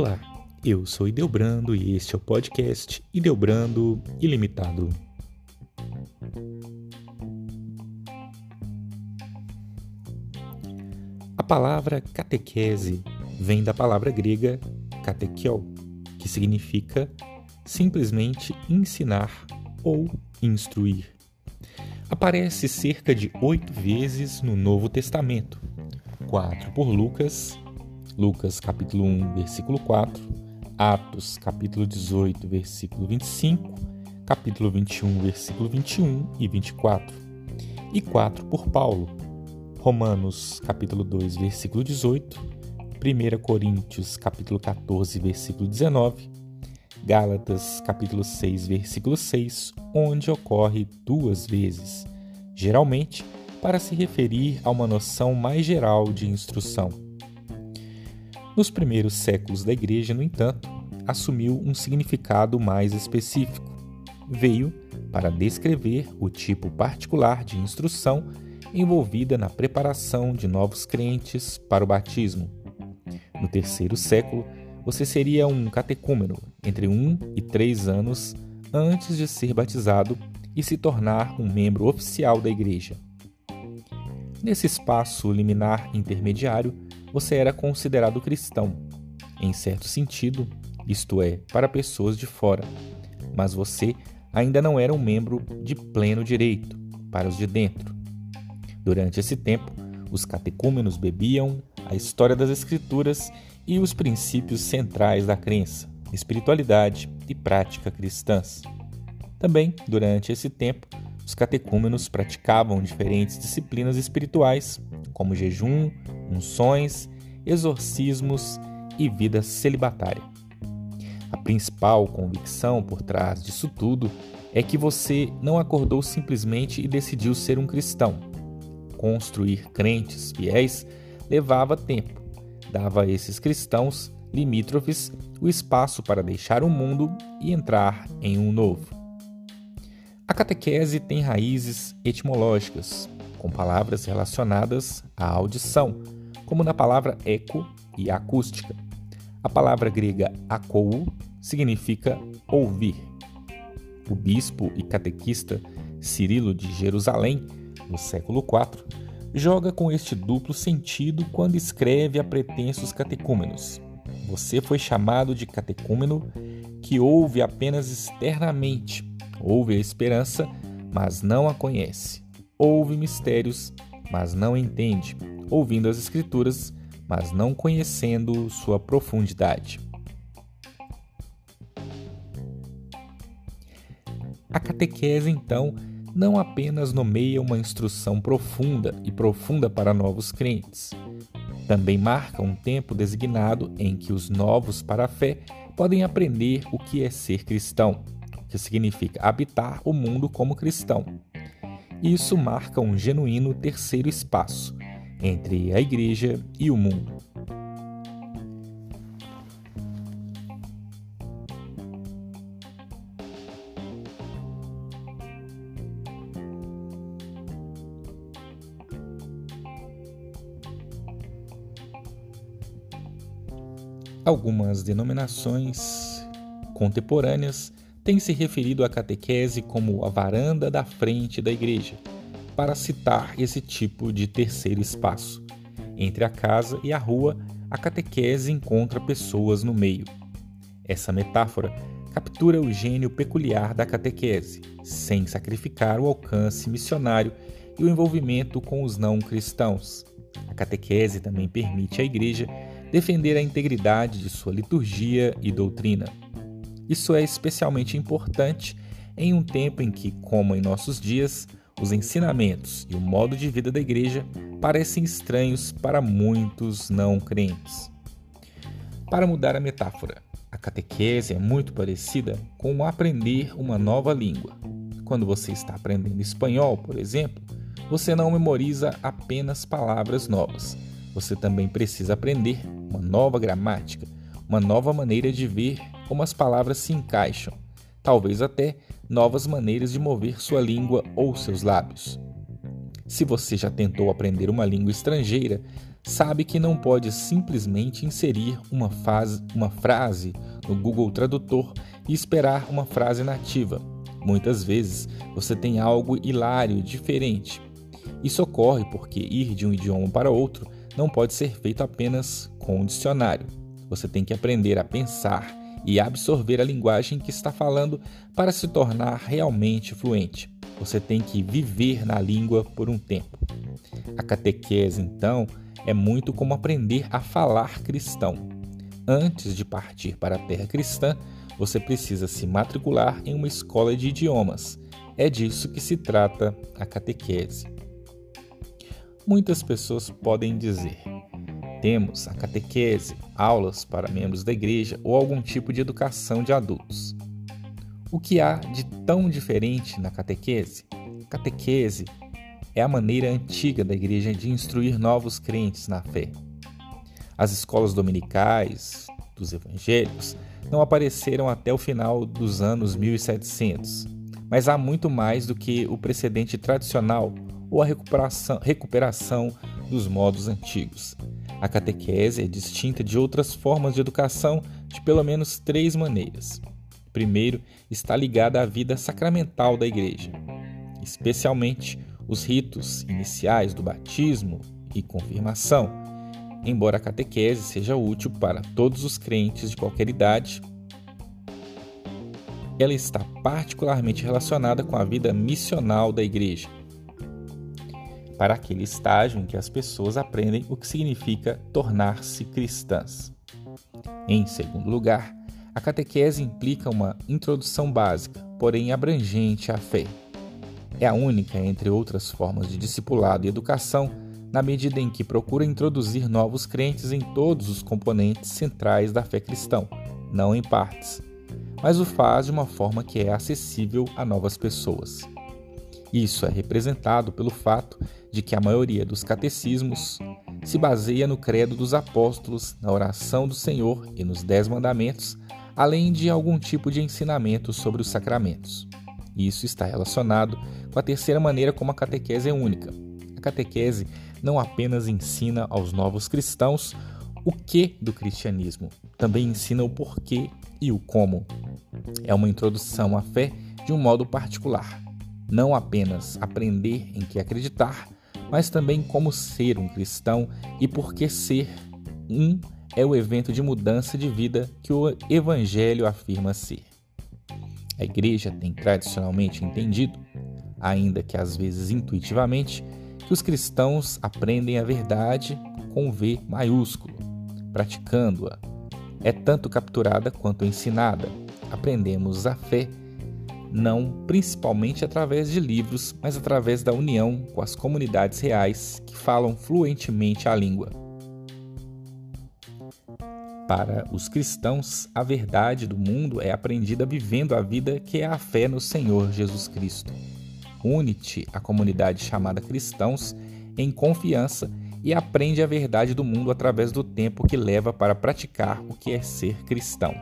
Olá, eu sou Ideobrando e este é o podcast Ideobrando Ilimitado. A palavra catequese vem da palavra grega katekiol, que significa simplesmente ensinar ou instruir. Aparece cerca de oito vezes no Novo Testamento, quatro por Lucas Lucas capítulo 1, versículo 4, Atos capítulo 18, versículo 25, capítulo 21, versículo 21 e 24, e 4 por Paulo, Romanos capítulo 2, versículo 18, 1 Coríntios capítulo 14, versículo 19, Gálatas capítulo 6, versículo 6, onde ocorre duas vezes, geralmente para se referir a uma noção mais geral de instrução. Nos primeiros séculos da Igreja, no entanto, assumiu um significado mais específico. Veio para descrever o tipo particular de instrução envolvida na preparação de novos crentes para o batismo. No terceiro século, você seria um catecúmeno entre um e três anos antes de ser batizado e se tornar um membro oficial da Igreja. Nesse espaço liminar intermediário, você era considerado cristão, em certo sentido, isto é, para pessoas de fora, mas você ainda não era um membro de pleno direito para os de dentro. Durante esse tempo, os catecúmenos bebiam a história das Escrituras e os princípios centrais da crença, espiritualidade e prática cristãs. Também, durante esse tempo, os catecúmenos praticavam diferentes disciplinas espirituais, como jejum, unções, exorcismos e vida celibatária. A principal convicção por trás disso tudo é que você não acordou simplesmente e decidiu ser um cristão. Construir crentes fiéis levava tempo, dava a esses cristãos limítrofes o espaço para deixar o mundo e entrar em um novo. A catequese tem raízes etimológicas, com palavras relacionadas à audição, como na palavra eco e acústica. A palavra grega akou significa ouvir. O bispo e catequista Cirilo de Jerusalém, no século IV, joga com este duplo sentido quando escreve a pretensos catecúmenos. Você foi chamado de catecúmeno que ouve apenas externamente, ouve a esperança, mas não a conhece. Ouve mistérios, mas não entende, ouvindo as Escrituras, mas não conhecendo sua profundidade. A catequese, então, não apenas nomeia uma instrução profunda e profunda para novos crentes, também marca um tempo designado em que os novos para a fé podem aprender o que é ser cristão, que significa habitar o mundo como cristão, isso marca um genuíno terceiro espaço entre a Igreja e o mundo. Algumas denominações contemporâneas tem se referido à catequese como a varanda da frente da igreja, para citar esse tipo de terceiro espaço. Entre a casa e a rua, a catequese encontra pessoas no meio. Essa metáfora captura o gênio peculiar da catequese, sem sacrificar o alcance missionário e o envolvimento com os não cristãos. A catequese também permite à Igreja defender a integridade de sua liturgia e doutrina. Isso é especialmente importante em um tempo em que, como em nossos dias, os ensinamentos e o modo de vida da igreja parecem estranhos para muitos não crentes. Para mudar a metáfora, a catequese é muito parecida com aprender uma nova língua. Quando você está aprendendo espanhol, por exemplo, você não memoriza apenas palavras novas. Você também precisa aprender uma nova gramática, uma nova maneira de ver como as palavras se encaixam, talvez até novas maneiras de mover sua língua ou seus lábios. Se você já tentou aprender uma língua estrangeira, sabe que não pode simplesmente inserir uma, uma frase no Google Tradutor e esperar uma frase nativa. Muitas vezes você tem algo hilário, diferente. Isso ocorre porque ir de um idioma para outro não pode ser feito apenas com um dicionário. Você tem que aprender a pensar e absorver a linguagem que está falando para se tornar realmente fluente. Você tem que viver na língua por um tempo. A catequese, então, é muito como aprender a falar cristão. Antes de partir para a terra cristã, você precisa se matricular em uma escola de idiomas. É disso que se trata a catequese. Muitas pessoas podem dizer: temos a catequese, aulas para membros da igreja ou algum tipo de educação de adultos. O que há de tão diferente na catequese? Catequese é a maneira antiga da igreja de instruir novos crentes na fé. As escolas dominicais dos evangelhos não apareceram até o final dos anos 1700, mas há muito mais do que o precedente tradicional ou a recuperação, recuperação dos modos antigos. A catequese é distinta de outras formas de educação de pelo menos três maneiras. Primeiro, está ligada à vida sacramental da igreja, especialmente os ritos iniciais do batismo e confirmação, embora a catequese seja útil para todos os crentes de qualquer idade, ela está particularmente relacionada com a vida missional da igreja, para aquele estágio em que as pessoas aprendem o que significa tornar-se cristãs. Em segundo lugar, a catequese implica uma introdução básica, porém abrangente à fé. É a única, entre outras formas de discipulado e educação, na medida em que procura introduzir novos crentes em todos os componentes centrais da fé cristã, não em partes, mas o faz de uma forma que é acessível a novas pessoas. Isso é representado pelo fato de que a maioria dos catecismos se baseia no credo dos apóstolos, na oração do Senhor e nos Dez Mandamentos, além de algum tipo de ensinamento sobre os sacramentos. Isso está relacionado com a terceira maneira como a catequese é única. A catequese não apenas ensina aos novos cristãos o que do cristianismo, também ensina o porquê e o como. É uma introdução à fé de um modo particular. Não apenas aprender em que acreditar, mas também como ser um cristão e por que ser um é o evento de mudança de vida que o Evangelho afirma ser. A Igreja tem tradicionalmente entendido, ainda que às vezes intuitivamente, que os cristãos aprendem a verdade com V maiúsculo, praticando-a. É tanto capturada quanto ensinada. Aprendemos a fé, não principalmente através de livros, mas através da união com as comunidades reais que falam fluentemente a língua. Para os cristãos, a verdade do mundo é aprendida vivendo a vida que é a fé no Senhor Jesus Cristo. Une-te à comunidade chamada cristãos em confiança e aprende a verdade do mundo através do tempo que leva para praticar o que é ser cristão.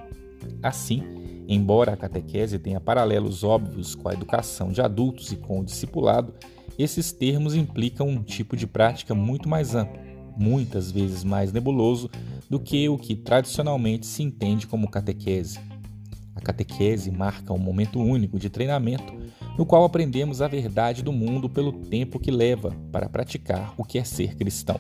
Assim, embora a catequese tenha paralelos óbvios com a educação de adultos e com o discipulado, esses termos implicam um tipo de prática muito mais amplo, muitas vezes mais nebuloso do que o que tradicionalmente se entende como catequese. A catequese marca um momento único de treinamento no qual aprendemos a verdade do mundo pelo tempo que leva para praticar o que é ser cristão.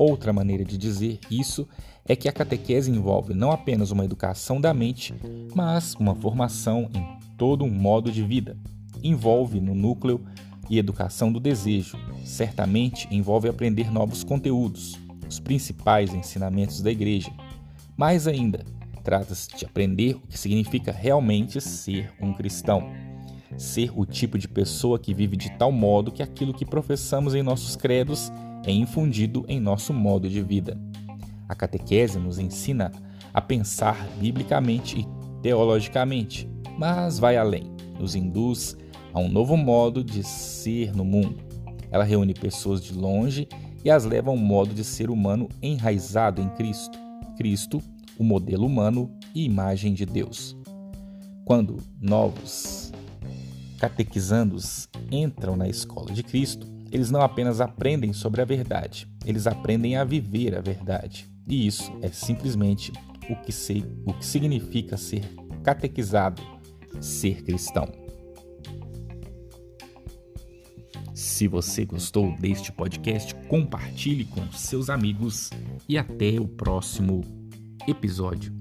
Outra maneira de dizer isso é que a catequese envolve não apenas uma educação da mente, mas uma formação em todo um modo de vida. Envolve no núcleo e educação do desejo. Certamente envolve aprender novos conteúdos, os principais ensinamentos da igreja. Mais ainda, trata-se de aprender o que significa realmente ser um cristão ser o tipo de pessoa que vive de tal modo que aquilo que professamos em nossos credos é infundido em nosso modo de vida. A catequese nos ensina a pensar biblicamente e teologicamente, mas vai além, nos induz a um novo modo de ser no mundo. Ela reúne pessoas de longe e as leva a um modo de ser humano enraizado em Cristo. Cristo, o modelo humano e imagem de Deus. Quando novos catequizandos entram na escola de Cristo, eles não apenas aprendem sobre a verdade, eles aprendem a viver a verdade. E isso é simplesmente o que, se, o que significa ser catequizado, ser cristão. Se você gostou deste podcast, compartilhe com seus amigos e até o próximo episódio.